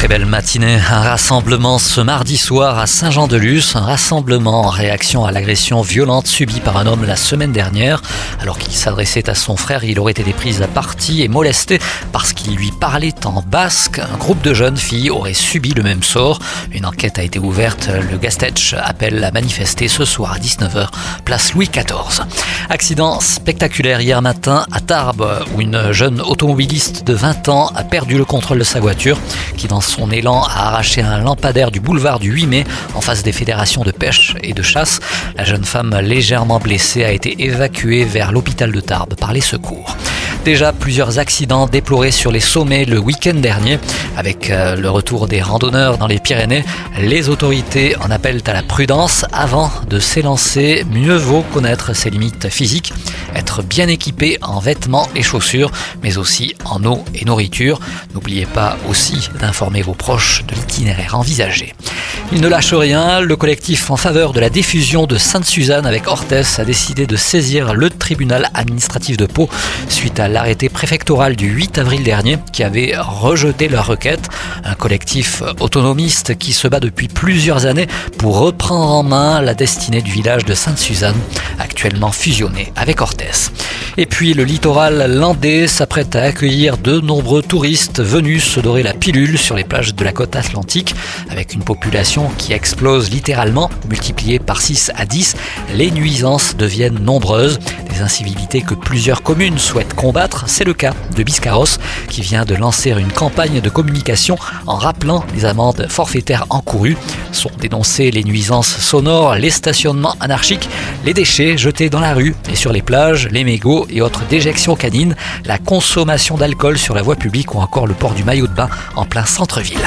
Très belle matinée, un rassemblement ce mardi soir à Saint-Jean-de-Luz, un rassemblement en réaction à l'agression violente subie par un homme la semaine dernière. Alors qu'il s'adressait à son frère, il aurait été pris à partie et molesté parce qu'il lui parlait en basque. Un groupe de jeunes filles aurait subi le même sort. Une enquête a été ouverte. Le Gastech appelle à manifester ce soir à 19h, place Louis XIV. Accident spectaculaire hier matin à Tarbes, où une jeune automobiliste de 20 ans a perdu le contrôle de sa voiture, qui dans son élan a arraché un lampadaire du boulevard du 8 mai en face des fédérations de pêche et de chasse. La jeune femme légèrement blessée a été évacuée vers l'hôpital de Tarbes par les secours. Déjà plusieurs accidents déplorés sur les sommets le week-end dernier. Avec euh, le retour des randonneurs dans les Pyrénées, les autorités en appellent à la prudence avant de s'élancer. Mieux vaut connaître ses limites physiques, être bien équipé en vêtements et chaussures, mais aussi en eau et nourriture. N'oubliez pas aussi d'informer vos proches de l'itinéraire envisagé. Il ne lâche rien. Le collectif en faveur de la diffusion de Sainte-Suzanne avec Orthès a décidé de saisir le tribunal administratif de Pau suite à l'arrêté préfectoral du 8 avril dernier qui avait rejeté leur requête. Un collectif autonomiste qui se bat depuis plusieurs années pour reprendre en main la destinée du village de Sainte-Suzanne, actuellement fusionné avec Orthès. Et puis le littoral landais s'apprête à accueillir de nombreux touristes venus se dorer la pilule sur les plages de la côte atlantique avec une population qui explose littéralement, multipliée par 6 à 10. Les nuisances deviennent nombreuses, des incivilités que plusieurs communes souhaitent combattre. C'est le cas de Biscarros qui vient de lancer une campagne de communication en rappelant les amendes forfaitaires encourues. Sont dénoncées les nuisances sonores, les stationnements anarchiques, les déchets jetés dans la rue et sur les plages, les mégots et autres déjections canines, la consommation d'alcool sur la voie publique ou encore le port du maillot de bain en plein centre-ville.